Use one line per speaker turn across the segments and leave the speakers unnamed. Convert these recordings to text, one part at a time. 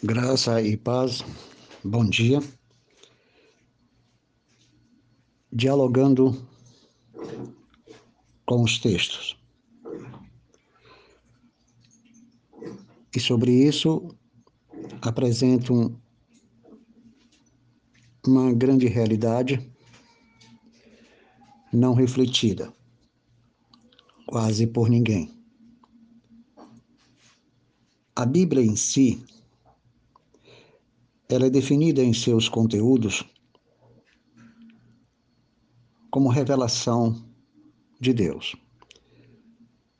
Graça e paz, bom dia. Dialogando com os textos. E sobre isso apresento uma grande realidade não refletida, quase por ninguém. A Bíblia em si ela é definida em seus conteúdos como revelação de Deus,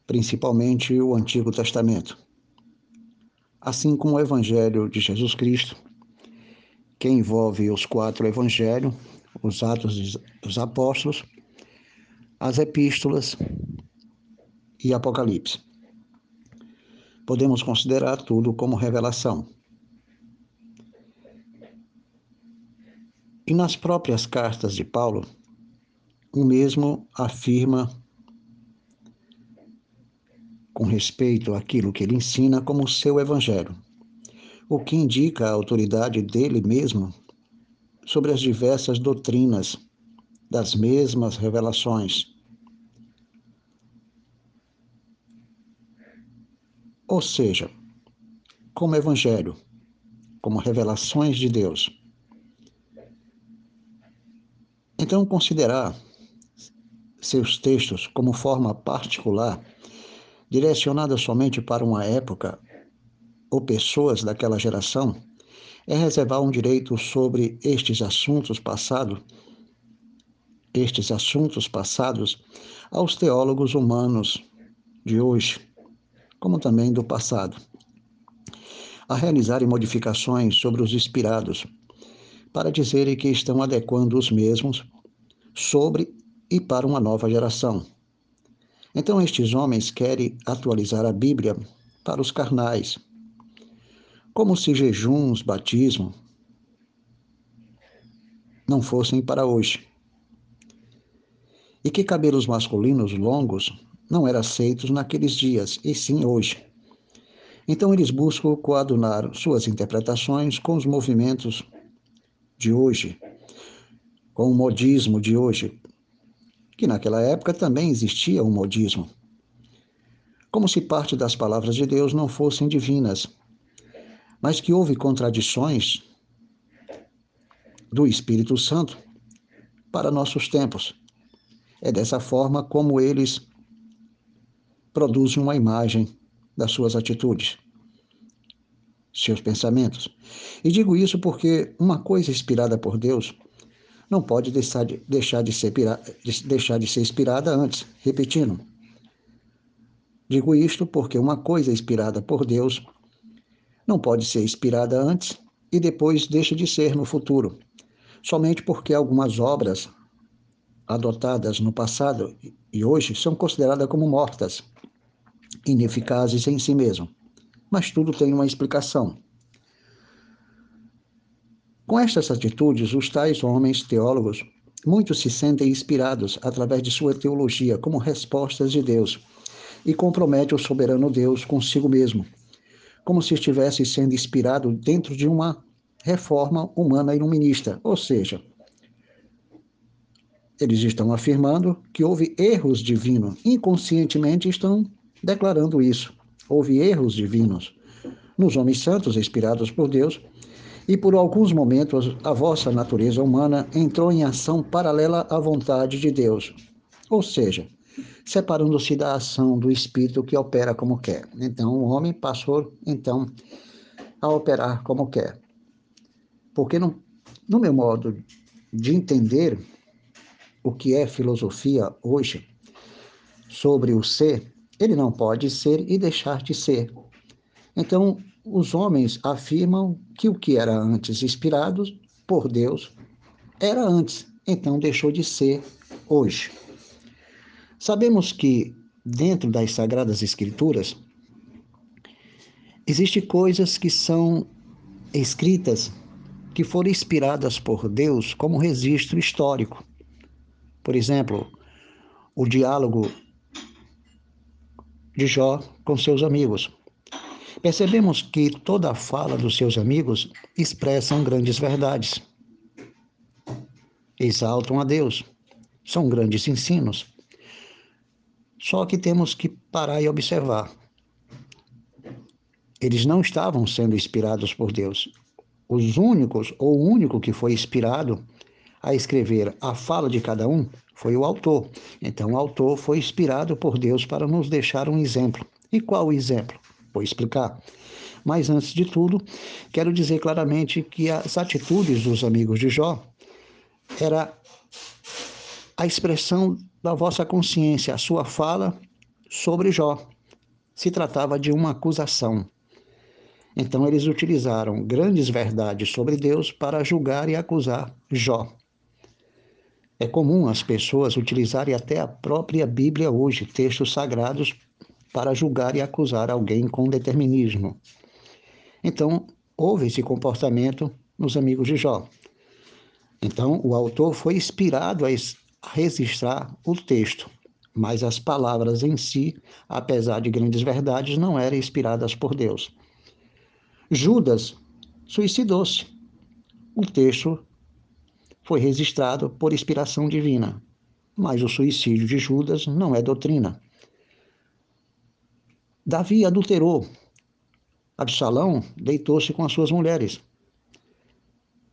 principalmente o Antigo Testamento, assim como o Evangelho de Jesus Cristo, que envolve os quatro evangelhos, os Atos dos Apóstolos, as Epístolas e Apocalipse. Podemos considerar tudo como revelação. E nas próprias cartas de Paulo, o mesmo afirma com respeito àquilo que ele ensina como seu evangelho, o que indica a autoridade dele mesmo sobre as diversas doutrinas das mesmas revelações. Ou seja, como evangelho, como revelações de Deus Então, considerar seus textos como forma particular, direcionada somente para uma época ou pessoas daquela geração, é reservar um direito sobre estes assuntos passados, estes assuntos passados aos teólogos humanos de hoje, como também do passado, a realizarem modificações sobre os inspirados para dizerem que estão adequando os mesmos sobre e para uma nova geração. Então, estes homens querem atualizar a Bíblia para os carnais, como se jejuns, batismo não fossem para hoje. E que cabelos masculinos longos não eram aceitos naqueles dias, e sim hoje. Então eles buscam coadunar suas interpretações com os movimentos de hoje, com o modismo de hoje, que naquela época também existia um modismo. Como se parte das palavras de Deus não fossem divinas, mas que houve contradições do Espírito Santo para nossos tempos. É dessa forma como eles produzem uma imagem das suas atitudes seus pensamentos. E digo isso porque uma coisa inspirada por Deus não pode deixar de, deixar de, ser, de, deixar de ser inspirada antes. Repetindo, digo isto porque uma coisa inspirada por Deus não pode ser inspirada antes e depois deixa de ser no futuro, somente porque algumas obras adotadas no passado e hoje são consideradas como mortas, ineficazes em si mesmo mas tudo tem uma explicação. Com estas atitudes, os tais homens teólogos, muitos se sentem inspirados através de sua teologia como respostas de Deus e compromete o soberano Deus consigo mesmo, como se estivesse sendo inspirado dentro de uma reforma humana iluminista, ou seja, eles estão afirmando que houve erros divinos, inconscientemente estão declarando isso houve erros divinos nos homens santos inspirados por Deus, e por alguns momentos a vossa natureza humana entrou em ação paralela à vontade de Deus, ou seja, separando-se da ação do espírito que opera como quer. Então o homem passou então a operar como quer. Porque no, no meu modo de entender o que é filosofia hoje sobre o ser, ele não pode ser e deixar de ser. Então, os homens afirmam que o que era antes inspirado por Deus era antes, então deixou de ser hoje. Sabemos que dentro das sagradas escrituras existem coisas que são escritas que foram inspiradas por Deus como registro histórico. Por exemplo, o diálogo de Jó com seus amigos. percebemos que toda a fala dos seus amigos expressam grandes verdades. Exaltam a Deus. São grandes ensinos. Só que temos que parar e observar. Eles não estavam sendo inspirados por Deus. Os únicos, ou o único que foi inspirado a escrever a fala de cada um foi o autor. Então, o autor foi inspirado por Deus para nos deixar um exemplo. E qual o exemplo? Vou explicar. Mas antes de tudo, quero dizer claramente que as atitudes dos amigos de Jó era a expressão da vossa consciência, a sua fala sobre Jó. Se tratava de uma acusação. Então eles utilizaram grandes verdades sobre Deus para julgar e acusar Jó. É comum as pessoas utilizarem até a própria Bíblia hoje, textos sagrados, para julgar e acusar alguém com determinismo. Então, houve esse comportamento nos amigos de Jó. Então, o autor foi inspirado a registrar o texto, mas as palavras em si, apesar de grandes verdades, não eram inspiradas por Deus. Judas suicidou-se. O texto foi registrado por inspiração divina, mas o suicídio de Judas não é doutrina. Davi adulterou. Absalão deitou-se com as suas mulheres.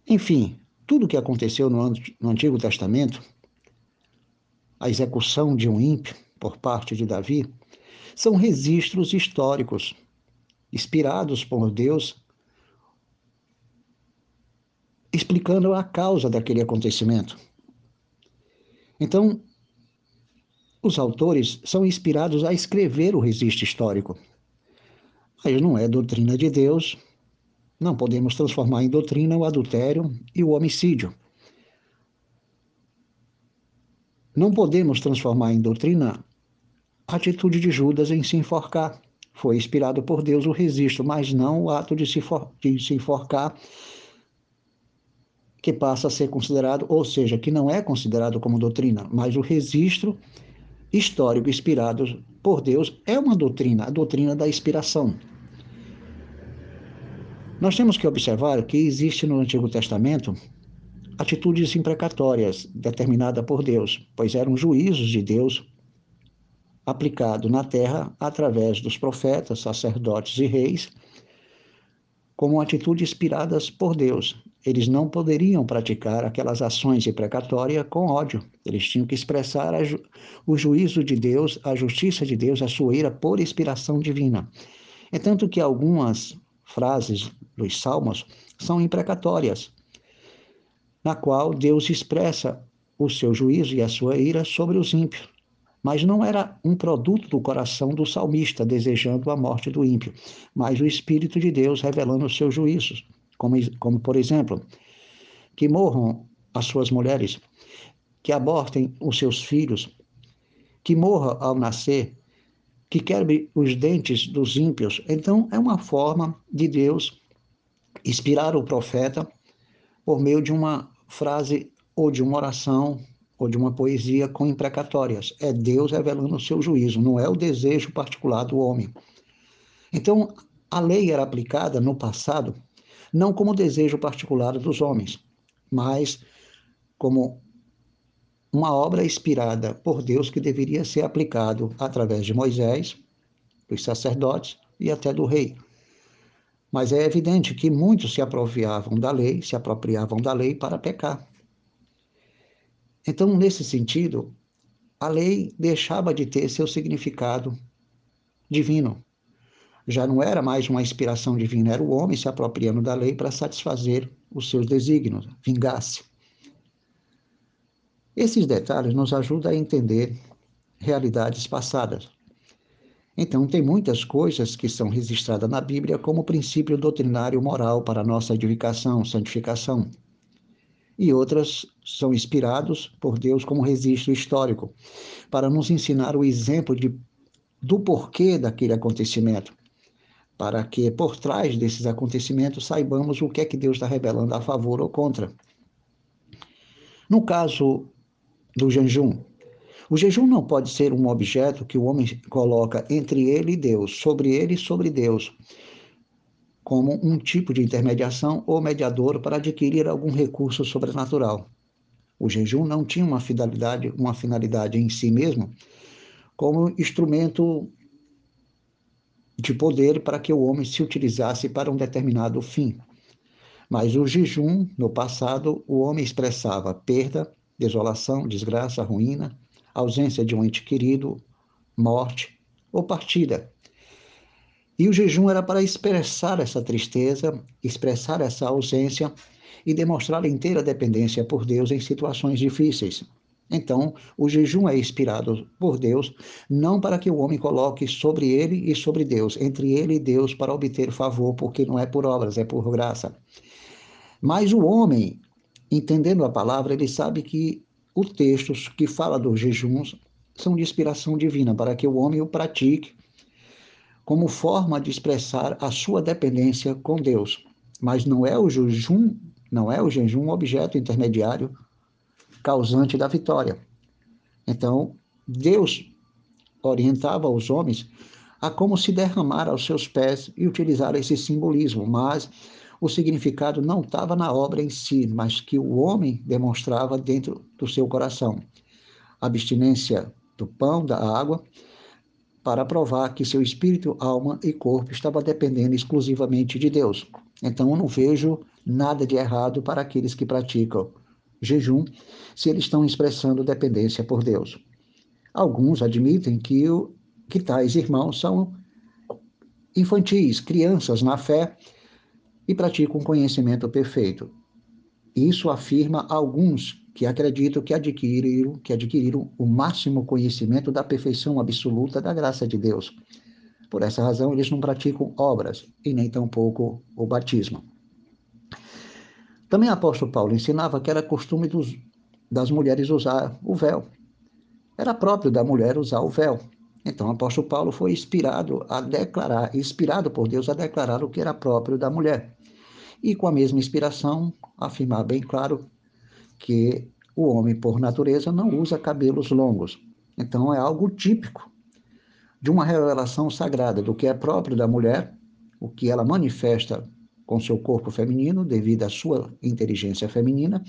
Enfim, tudo o que aconteceu no, Antigo Testamento, a execução de um ímpio por parte de Davi, são registros históricos, inspirados por Deus explicando a causa daquele acontecimento. Então, os autores são inspirados a escrever o registro histórico. Mas não é doutrina de Deus, não podemos transformar em doutrina o adultério e o homicídio. Não podemos transformar em doutrina a atitude de Judas em se enforcar. Foi inspirado por Deus o registro, mas não o ato de se, for, de se enforcar que passa a ser considerado, ou seja, que não é considerado como doutrina, mas o registro histórico inspirado por Deus é uma doutrina, a doutrina da inspiração. Nós temos que observar que existe no Antigo Testamento atitudes imprecatórias determinadas por Deus, pois eram juízos de Deus aplicado na terra através dos profetas, sacerdotes e reis, como atitudes inspiradas por Deus, eles não poderiam praticar aquelas ações imprecatórias com ódio. Eles tinham que expressar ju o juízo de Deus, a justiça de Deus, a sua ira por inspiração divina. É tanto que algumas frases dos salmos são imprecatórias, na qual Deus expressa o seu juízo e a sua ira sobre os ímpios. Mas não era um produto do coração do salmista desejando a morte do ímpio, mas o Espírito de Deus revelando os seus juízos como, como por exemplo, que morram as suas mulheres, que abortem os seus filhos, que morra ao nascer, que quebre os dentes dos ímpios. Então, é uma forma de Deus inspirar o profeta por meio de uma frase ou de uma oração ou de uma poesia com imprecatórias. É Deus revelando o seu juízo, não é o desejo particular do homem. Então, a lei era aplicada no passado não como desejo particular dos homens, mas como uma obra inspirada por Deus que deveria ser aplicado através de Moisés, dos sacerdotes e até do rei. Mas é evidente que muitos se apropriavam da lei, se apropriavam da lei para pecar. Então, nesse sentido, a lei deixava de ter seu significado divino já não era mais uma inspiração divina, era o homem se apropriando da lei para satisfazer os seus desígnios, vingar-se. Esses detalhes nos ajudam a entender realidades passadas. Então, tem muitas coisas que são registradas na Bíblia como princípio doutrinário moral para nossa edificação, santificação. E outras são inspirados por Deus como registro histórico, para nos ensinar o exemplo de, do porquê daquele acontecimento para que por trás desses acontecimentos saibamos o que é que Deus está revelando a favor ou contra. No caso do jejum, o jejum não pode ser um objeto que o homem coloca entre ele e Deus, sobre ele e sobre Deus, como um tipo de intermediação ou mediador para adquirir algum recurso sobrenatural. O jejum não tinha uma finalidade, uma finalidade em si mesmo, como instrumento de poder para que o homem se utilizasse para um determinado fim. Mas o jejum, no passado, o homem expressava perda, desolação, desgraça, ruína, ausência de um ente querido, morte ou partida. E o jejum era para expressar essa tristeza, expressar essa ausência e demonstrar inteira dependência por Deus em situações difíceis. Então, o jejum é inspirado por Deus, não para que o homem coloque sobre ele e sobre Deus, entre ele e Deus, para obter favor, porque não é por obras, é por graça. Mas o homem, entendendo a palavra, ele sabe que os textos que fala dos jejuns são de inspiração divina, para que o homem o pratique como forma de expressar a sua dependência com Deus. Mas não é o jejum, não é o jejum um objeto intermediário causante da vitória. Então, Deus orientava os homens a como se derramar aos seus pés e utilizar esse simbolismo, mas o significado não estava na obra em si, mas que o homem demonstrava dentro do seu coração. Abstinência do pão, da água, para provar que seu espírito, alma e corpo estava dependendo exclusivamente de Deus. Então eu não vejo nada de errado para aqueles que praticam jejum, se eles estão expressando dependência por Deus. Alguns admitem que, o, que tais irmãos são infantis, crianças na fé e praticam conhecimento perfeito. Isso afirma alguns que acreditam que adquiriram, que adquiriram o máximo conhecimento da perfeição absoluta da graça de Deus. Por essa razão, eles não praticam obras e nem tampouco o batismo. Também o apóstolo Paulo ensinava que era costume dos, das mulheres usar o véu. Era próprio da mulher usar o véu. Então, o apóstolo Paulo foi inspirado a declarar, inspirado por Deus a declarar o que era próprio da mulher. E com a mesma inspiração, afirmar bem claro que o homem, por natureza, não usa cabelos longos. Então, é algo típico de uma revelação sagrada do que é próprio da mulher, o que ela manifesta com seu corpo feminino, devido à sua inteligência feminina,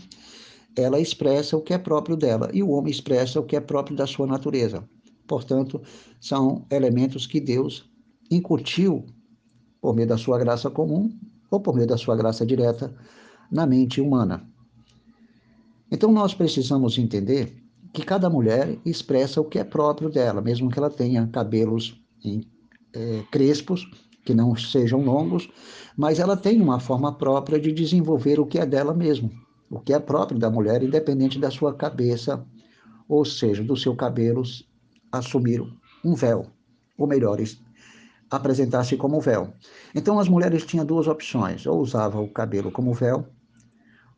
ela expressa o que é próprio dela e o homem expressa o que é próprio da sua natureza. Portanto, são elementos que Deus incutiu por meio da sua graça comum ou por meio da sua graça direta na mente humana. Então, nós precisamos entender que cada mulher expressa o que é próprio dela, mesmo que ela tenha cabelos em, é, crespos que não sejam longos, mas ela tem uma forma própria de desenvolver o que é dela mesmo, o que é próprio da mulher, independente da sua cabeça, ou seja, do seu cabelo assumir um véu, ou melhor, apresentar-se como véu. Então as mulheres tinham duas opções, ou usavam o cabelo como véu,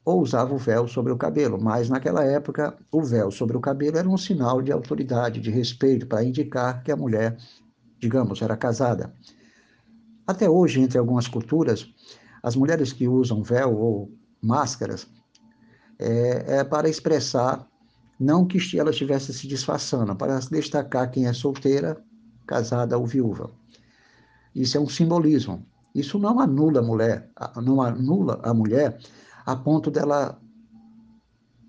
ou usava o véu sobre o cabelo, mas naquela época o véu sobre o cabelo era um sinal de autoridade, de respeito, para indicar que a mulher, digamos, era casada. Até hoje, entre algumas culturas, as mulheres que usam véu ou máscaras é, é para expressar, não que ela estivesse se disfarçando, para destacar quem é solteira, casada ou viúva. Isso é um simbolismo. Isso não anula a mulher, não anula a mulher a ponto dela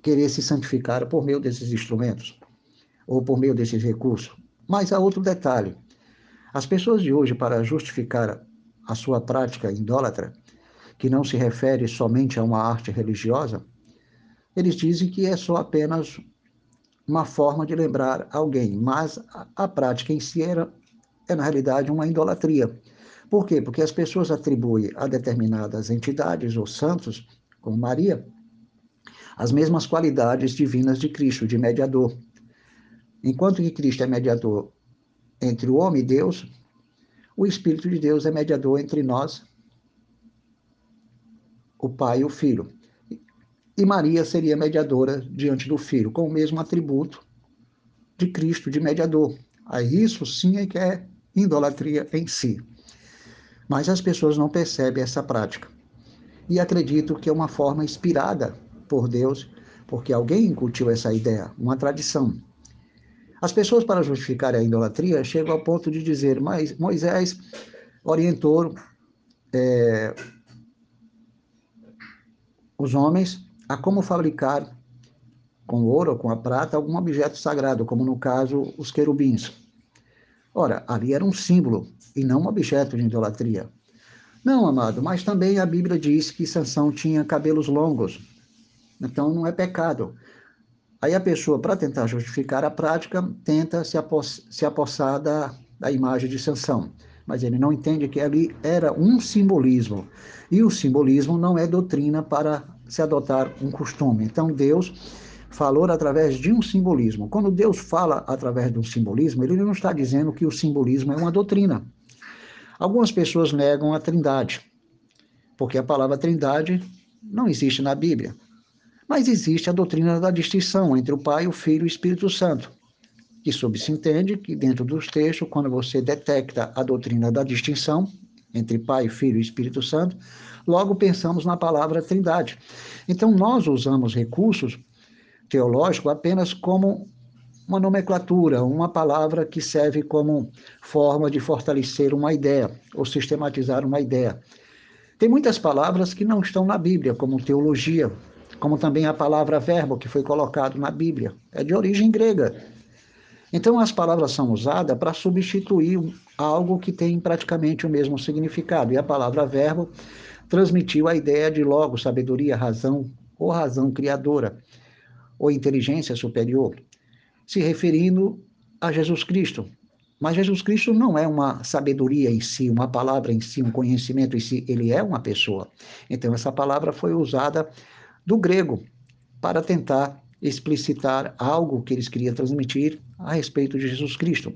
querer se santificar por meio desses instrumentos ou por meio desses recursos. Mas há outro detalhe. As pessoas de hoje, para justificar a sua prática idólatra, que não se refere somente a uma arte religiosa, eles dizem que é só apenas uma forma de lembrar alguém, mas a, prática em si era, é, na realidade, uma idolatria. Por quê? Porque as pessoas atribuem a determinadas entidades ou santos, como Maria, as mesmas qualidades divinas de Cristo, de mediador. Enquanto que Cristo é mediador entre o homem e Deus, o Espírito de Deus é mediador entre nós, o Pai e o Filho. E Maria seria mediadora diante do Filho, com o mesmo atributo de Cristo, de mediador. Aí isso sim é que é idolatria em si. Mas as pessoas não percebem essa prática. E acreditam que é uma forma inspirada por Deus, porque alguém incutiu essa ideia, uma tradição. As pessoas, para justificar a idolatria, chegam ao ponto de dizer, mas Moisés orientou é, os homens a como fabricar com ouro ou com a prata algum objeto sagrado, como no caso os querubins. Ora, ali era um símbolo e não um objeto de idolatria. Não, amado, mas também a Bíblia diz que Sansão tinha cabelos longos. Então não é pecado. Aí a pessoa, para tentar justificar a prática, tenta se, aposs se apossar da, da imagem de Sansão. Mas ele não entende que ali era um simbolismo. E o simbolismo não é doutrina para se adotar um costume. Então Deus falou através de um simbolismo. Quando Deus fala através de um simbolismo, ele não está dizendo que o simbolismo é uma doutrina. Algumas pessoas negam a Trindade, porque a palavra Trindade não existe na Bíblia. Mas existe a doutrina da distinção entre o Pai, o Filho e o Espírito Santo, que subsentende que dentro dos textos, quando você detecta a doutrina da distinção entre Pai, Filho e Espírito Santo, logo pensamos na palavra Trindade. Então nós usamos recursos teológicos apenas como uma nomenclatura, uma palavra que serve como forma de fortalecer uma ideia ou sistematizar uma ideia. Tem muitas palavras que não estão na Bíblia, como teologia, como também a palavra verbo que foi colocado na Bíblia, é de origem grega. Então as palavras são usadas para substituir algo que tem praticamente o mesmo significado. E a palavra verbo transmitiu a ideia de logo, sabedoria, razão ou razão criadora, ou inteligência superior se referindo a Jesus Cristo. Mas Jesus Cristo não é uma sabedoria em si, uma palavra em si, um conhecimento em si, ele é uma pessoa. Então, essa palavra foi usada do grego para tentar explicitar algo que eles queriam transmitir a respeito de Jesus Cristo.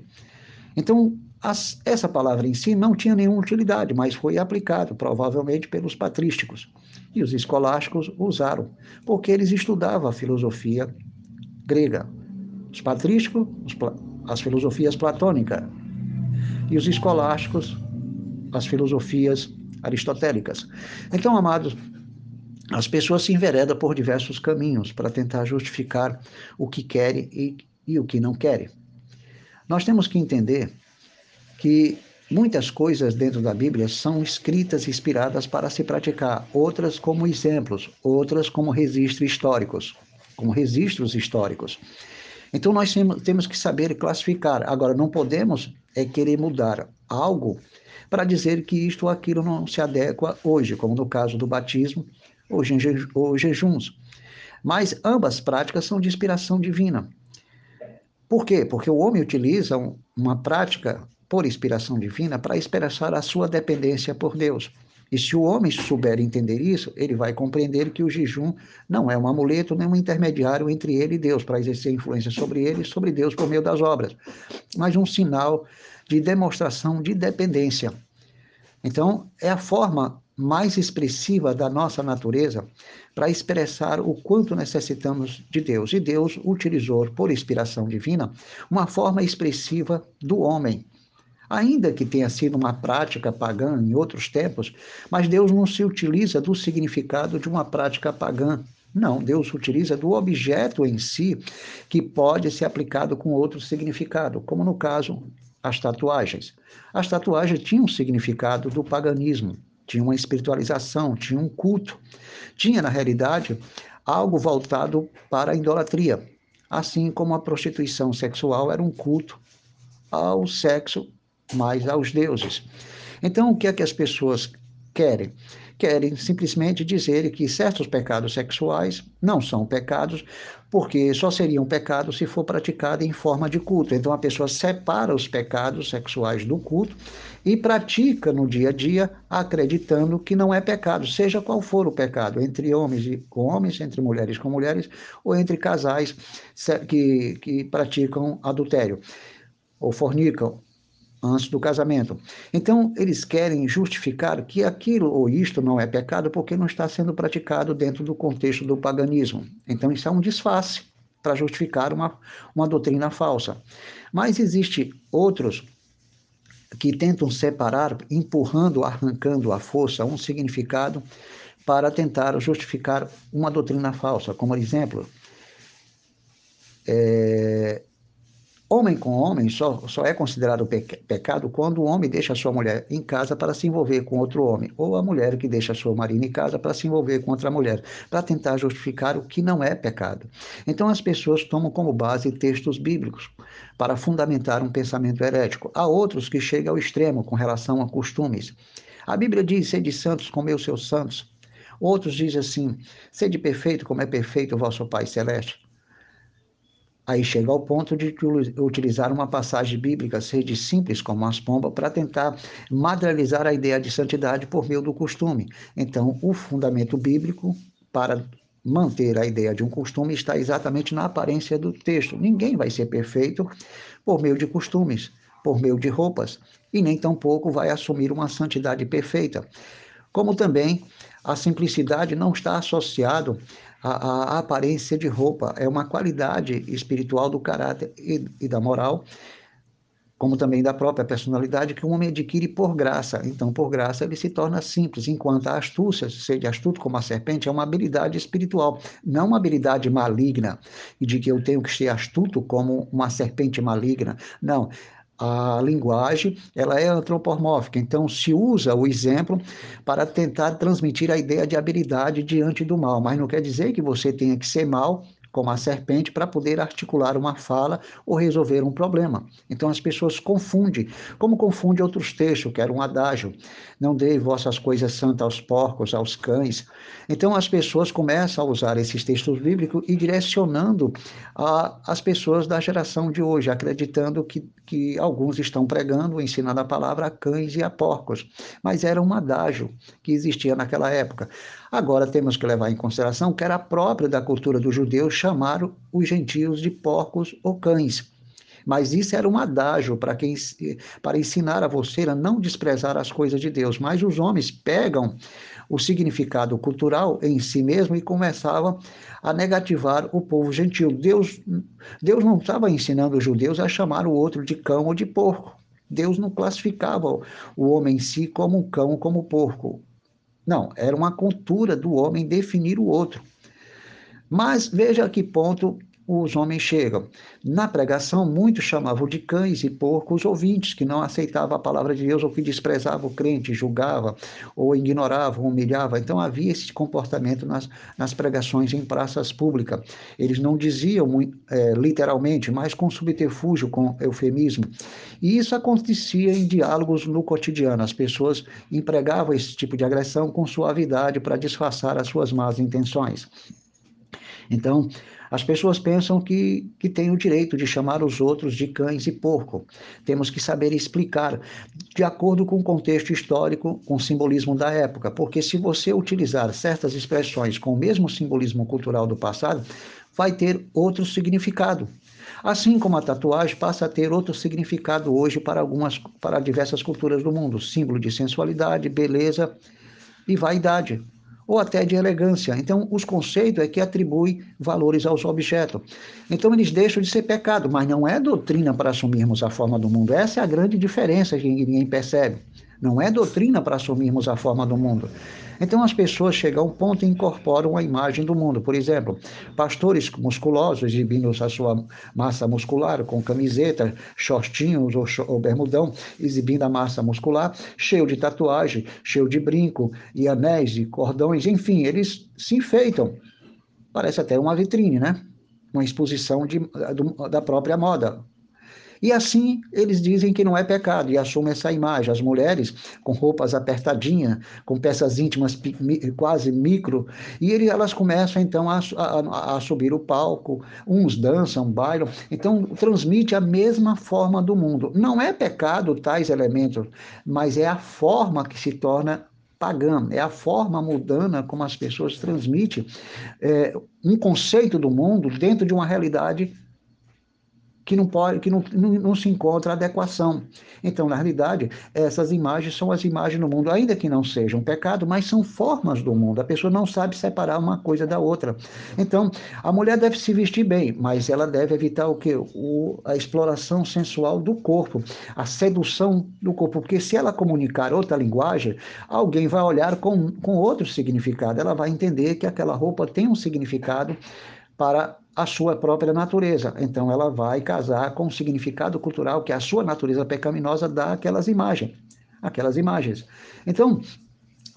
Então, as, essa palavra em si não tinha nenhuma utilidade, mas foi aplicado provavelmente pelos patrísticos. E os escolásticos usaram, porque eles estudavam a filosofia grega, os patrísticos, as filosofias platônicas, e os escolásticos, as filosofias aristotélicas. Então, amados, as pessoas se enveredam por diversos caminhos para tentar justificar o que querem e, e o que não querem. Nós temos que entender que muitas coisas dentro da Bíblia são escritas inspiradas para se praticar, outras como exemplos, outras como registros históricos, como registros históricos. Então nós temos que saber classificar. Agora, não podemos é querer mudar algo para dizer que isto ou aquilo não se adequa hoje, como no caso do batismo ou, ou jejuns. Mas ambas práticas são de inspiração divina. Por quê? Porque o homem utiliza uma prática por inspiração divina para expressar a sua dependência por Deus. E se o homem souber entender isso, ele vai compreender que o jejum não é um amuleto nem um intermediário entre ele e Deus, para exercer influência sobre ele e sobre Deus por meio das obras, mas um sinal de demonstração de dependência. Então, é a forma mais expressiva da nossa natureza para expressar o quanto necessitamos de Deus. E Deus utilizou, por inspiração divina, uma forma expressiva do homem ainda que tenha sido uma prática pagã em outros tempos, mas Deus não se utiliza do significado de uma prática pagã. Não, Deus utiliza do objeto em si, que pode ser aplicado com outro significado, como no caso as tatuagens. As tatuagens tinham um significado do paganismo, tinha uma espiritualização, tinha um culto, tinha na realidade algo voltado para a idolatria, assim como a prostituição sexual era um culto ao sexo mais aos deuses. Então, o que é que as pessoas querem? Querem simplesmente dizer que certos pecados sexuais não são pecados, porque só seriam pecados se for praticado em forma de culto. Então, a pessoa separa os pecados sexuais do culto e pratica no dia a dia, acreditando que não é pecado, seja qual for o pecado, entre homens com homens, entre mulheres com mulheres, ou entre casais que, que praticam adultério ou fornicam antes do casamento. Então, eles querem justificar que aquilo ou isto não é pecado porque não está sendo praticado dentro do contexto do paganismo. Então, isso é um disfarce para justificar uma, uma doutrina falsa. Mas existe outros que tentam separar, empurrando, arrancando à força um significado para tentar justificar uma doutrina falsa. Como exemplo, é, Homem com homem só, só é considerado pecado quando o homem deixa sua mulher em casa para se envolver com outro homem, ou a mulher que deixa sua marido em casa para se envolver com outra mulher, para tentar justificar o que não é pecado. Então as pessoas tomam como base textos bíblicos para fundamentar um pensamento herético. Há outros que chegam ao extremo com relação a costumes. A Bíblia diz: sede santos como eu seus santos. Outros dizem assim: sede perfeito como é perfeito o vosso Pai Celeste. Aí chega ao ponto de utilizar uma passagem bíblica, seja simples como as pombas, para tentar materializar a ideia de santidade por meio do costume. Então, o fundamento bíblico para manter a ideia de um costume está exatamente na aparência do texto. Ninguém vai ser perfeito por meio de costumes, por meio de roupas, e nem tampouco vai assumir uma santidade perfeita. Como também a simplicidade não está associado à, à aparência de roupa, é uma qualidade espiritual do caráter e, e da moral como também da própria personalidade que o homem adquire por graça. Então, por graça, ele se torna simples, enquanto a astúcia, ser astuto como a serpente, é uma habilidade espiritual, não uma habilidade maligna, e de que eu tenho que ser astuto como uma serpente maligna. Não, a linguagem ela é antropomórfica, então se usa o exemplo para tentar transmitir a ideia de habilidade diante do mal, mas não quer dizer que você tenha que ser mal como a serpente, para poder articular uma fala ou resolver um problema. Então as pessoas confundem, como confunde outros textos, que era um adágio, não dei vossas coisas santas aos porcos, aos cães. Então as pessoas começam a usar esses textos bíblicos e direcionando a, as pessoas da geração de hoje, acreditando que, que alguns estão pregando, ensinando a palavra a cães e a porcos. Mas era um adágio que existia naquela época. Agora temos que levar em consideração que era próprio da cultura dos judeus chamar os gentios de porcos ou cães. Mas isso era um adágio para quem para ensinar a você a não desprezar as coisas de Deus. Mas os homens pegam o significado cultural em si mesmo e começavam a negativar o povo gentil. Deus, Deus não estava ensinando os judeus a chamar o outro de cão ou de porco. Deus não classificava o homem em si como um cão, como porco. Não, era uma cultura do homem definir o outro. Mas veja a que ponto os homens chegam. Na pregação, muitos chamavam de cães e porcos ouvintes, que não aceitavam a palavra de Deus ou que desprezavam o crente, julgavam, ou ignoravam, humilhavam. Então havia esse comportamento nas, nas pregações em praças públicas. Eles não diziam é, literalmente, mas com subterfúgio, com eufemismo. E isso acontecia em diálogos no cotidiano. As pessoas empregavam esse tipo de agressão com suavidade para disfarçar as suas más intenções. Então, as pessoas pensam que, que têm o direito de chamar os outros de cães e porco. Temos que saber explicar de acordo com o contexto histórico, com o simbolismo da época, porque se você utilizar certas expressões com o mesmo simbolismo cultural do passado, vai ter outro significado. Assim como a tatuagem passa a ter outro significado hoje para algumas para diversas culturas do mundo, símbolo de sensualidade, beleza e vaidade ou até de elegância. Então, os conceitos é que atribuem valores aos objetos. Então, eles deixam de ser pecado, mas não é doutrina para assumirmos a forma do mundo. Essa é a grande diferença que ninguém percebe. Não é doutrina para assumirmos a forma do mundo. Então as pessoas chegam a um ponto e incorporam a imagem do mundo. Por exemplo, pastores musculosos exibindo a sua massa muscular com camiseta, shortinhos ou, ou bermudão, exibindo a massa muscular, cheio de tatuagem, cheio de brinco e anéis e cordões, enfim, eles se enfeitam. Parece até uma vitrine, né? Uma exposição de, da própria moda, e assim eles dizem que não é pecado e assumem essa imagem. As mulheres com roupas apertadinhas, com peças íntimas quase micro, e ele, elas começam então a, a, a subir o palco, uns dançam, bailam, então transmite a mesma forma do mundo. Não é pecado tais elementos, mas é a forma que se torna pagã, é a forma mudana como as pessoas transmitem é, um conceito do mundo dentro de uma realidade que não pode, que não, não, não, se encontra adequação. Então, na realidade, essas imagens são as imagens do mundo, ainda que não sejam pecado, mas são formas do mundo. A pessoa não sabe separar uma coisa da outra. Então, a mulher deve se vestir bem, mas ela deve evitar o que? O, a exploração sensual do corpo, a sedução do corpo, porque se ela comunicar outra linguagem, alguém vai olhar com, com outro significado. Ela vai entender que aquela roupa tem um significado para a sua própria natureza. Então ela vai casar com o significado cultural que a sua natureza pecaminosa dá àquelas imagens, aquelas imagens. Então,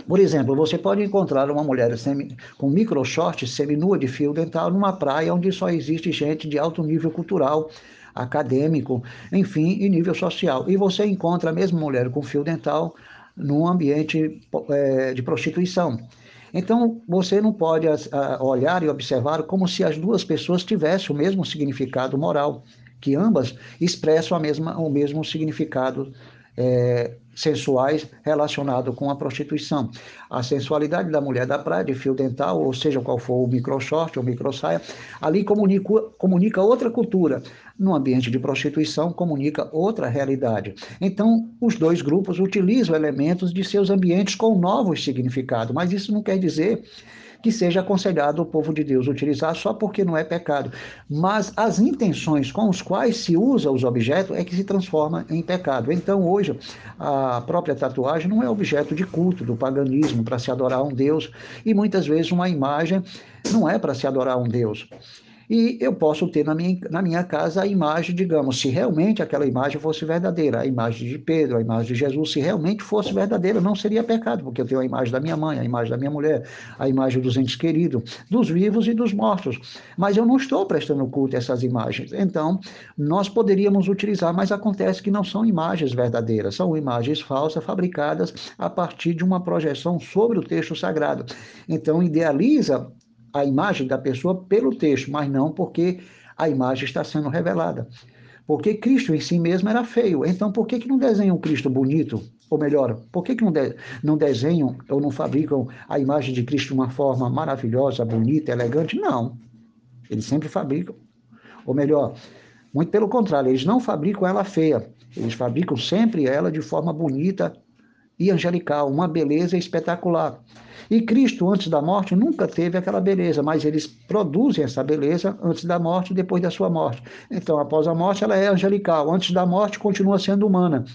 por exemplo, você pode encontrar uma mulher semi, com micro short seminua de fio dental numa praia onde só existe gente de alto nível cultural, acadêmico, enfim, e nível social. E você encontra a mesma mulher com fio dental num ambiente é, de prostituição. Então, você não pode olhar e observar como se as duas pessoas tivessem o mesmo significado moral, que ambas expressam a mesma, o mesmo significado é, sensuais relacionado com a prostituição. A sensualidade da mulher da praia, de fio dental, ou seja, qual for o micro short ou micro saia, ali comunica, comunica outra cultura. No ambiente de prostituição, comunica outra realidade. Então, os dois grupos utilizam elementos de seus ambientes com novos significados, mas isso não quer dizer que seja aconselhado o povo de Deus utilizar só porque não é pecado. Mas as intenções com as quais se usa os objetos é que se transforma em pecado. Então, hoje, a própria tatuagem não é objeto de culto, do paganismo, para se adorar um Deus, e muitas vezes uma imagem não é para se adorar um Deus. E eu posso ter na minha, na minha casa a imagem, digamos, se realmente aquela imagem fosse verdadeira, a imagem de Pedro, a imagem de Jesus, se realmente fosse verdadeira, não seria pecado, porque eu tenho a imagem da minha mãe, a imagem da minha mulher, a imagem dos entes queridos, dos vivos e dos mortos. Mas eu não estou prestando culto a essas imagens. Então, nós poderíamos utilizar, mas acontece que não são imagens verdadeiras, são imagens falsas fabricadas a partir de uma projeção sobre o texto sagrado. Então, idealiza a imagem da pessoa pelo texto, mas não porque a imagem está sendo revelada. Porque Cristo em si mesmo era feio. Então, por que, que não desenham Cristo bonito? Ou melhor, por que, que não, de, não desenham ou não fabricam a imagem de Cristo de uma forma maravilhosa, bonita, elegante? Não. Eles sempre fabricam. Ou melhor, muito pelo contrário, eles não fabricam ela feia. Eles fabricam sempre ela de forma bonita e angelical, uma beleza espetacular. E Cristo, antes da morte, nunca teve aquela beleza, mas eles produzem essa beleza antes da morte e depois da sua morte. Então, após a morte, ela é angelical. Antes da morte, continua sendo humana.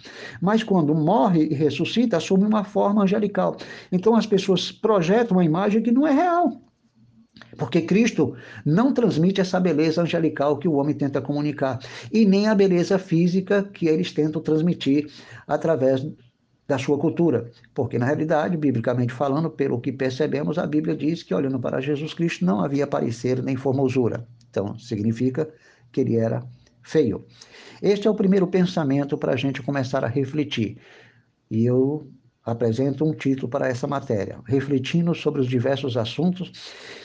Mas quando morre e ressuscita, assume uma forma angelical. Então, as pessoas projetam uma imagem que não é real. Porque Cristo não transmite essa beleza angelical que o homem tenta comunicar, e nem a beleza física que eles tentam transmitir através da sua cultura. Porque, na realidade, biblicamente falando, pelo que percebemos, a Bíblia diz que, olhando para Jesus Cristo, não havia parecer nem formosura. Então, significa que ele era feio. Este é o primeiro pensamento para a gente começar a refletir. E eu apresento um título para essa matéria, refletindo sobre os diversos assuntos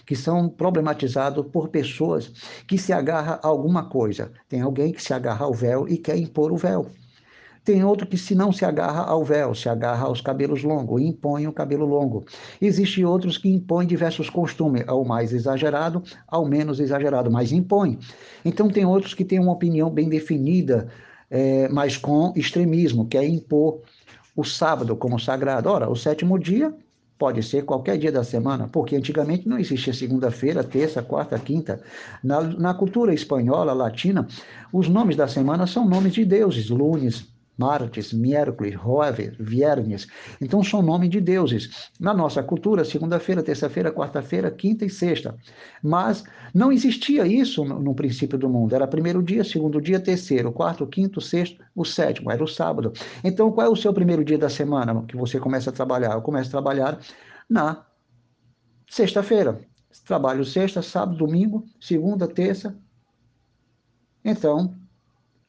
que são problematizados por pessoas que se agarram a alguma coisa. Tem alguém que se agarra ao véu e quer impor o véu. Tem outro que, se não se agarra ao véu, se agarra aos cabelos longos, impõe o cabelo longo. Existem outros que impõem diversos costumes, ao mais exagerado, ao menos exagerado, mas impõe. Então, tem outros que têm uma opinião bem definida, é, mas com extremismo, que é impor o sábado como sagrado. Ora, o sétimo dia pode ser qualquer dia da semana, porque antigamente não existia segunda-feira, terça, quarta, quinta. Na, na cultura espanhola, latina, os nomes da semana são nomes de deuses, lunes, martes, miércoles, jueves, viernes. Então são nomes de deuses. Na nossa cultura, segunda-feira, terça-feira, quarta-feira, quinta e sexta. Mas não existia isso no, no, princípio do mundo. Era primeiro dia, segundo dia, terceiro, quarto, quinto, sexto, o sétimo, era o sábado. Então qual é o seu primeiro dia da semana que você começa a trabalhar? Eu começo a trabalhar na sexta-feira. Trabalho sexta, sábado, domingo, segunda, terça. Então,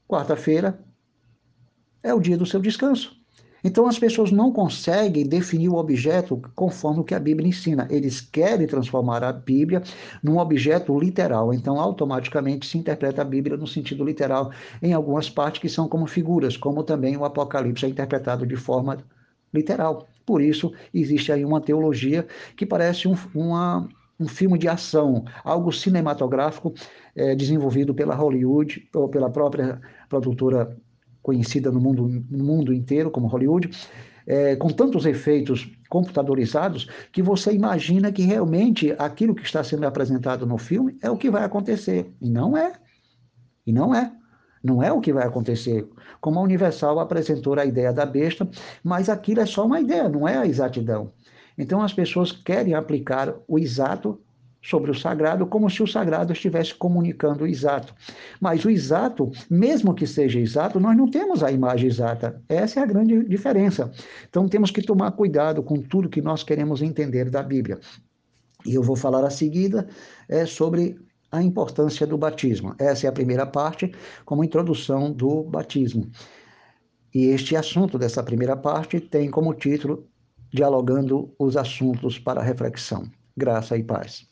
quarta-feira, é o dia do seu descanso. Então as pessoas não conseguem definir o objeto conforme o que a Bíblia ensina. Eles querem transformar a Bíblia num objeto literal. Então automaticamente se interpreta a Bíblia no sentido literal em algumas partes que são como figuras, como também o Apocalipse é interpretado de forma literal. Por isso existe aí uma teologia que parece um, uma, um filme de ação, algo cinematográfico é, desenvolvido pela Hollywood ou pela própria produtora conhecida no mundo, no mundo inteiro como Hollywood, é, com tantos efeitos computadorizados que você imagina que realmente aquilo que está sendo apresentado no filme é o que vai acontecer. E não é. E não é. Não é o que vai acontecer. Como a Universal apresentou a ideia da besta, mas aquilo é só uma ideia, não é a exatidão. Então as pessoas querem aplicar o exato sobre o sagrado, como se o sagrado estivesse comunicando o exato. Mas o exato, mesmo que seja exato, nós não temos a imagem exata. Essa é a grande diferença. Então temos que tomar cuidado com tudo que nós queremos entender da Bíblia. E eu vou falar a seguida é, sobre a importância do batismo. Essa é a primeira parte, como introdução do batismo. E este assunto dessa primeira parte tem como título Dialogando os assuntos para reflexão. Graça e paz.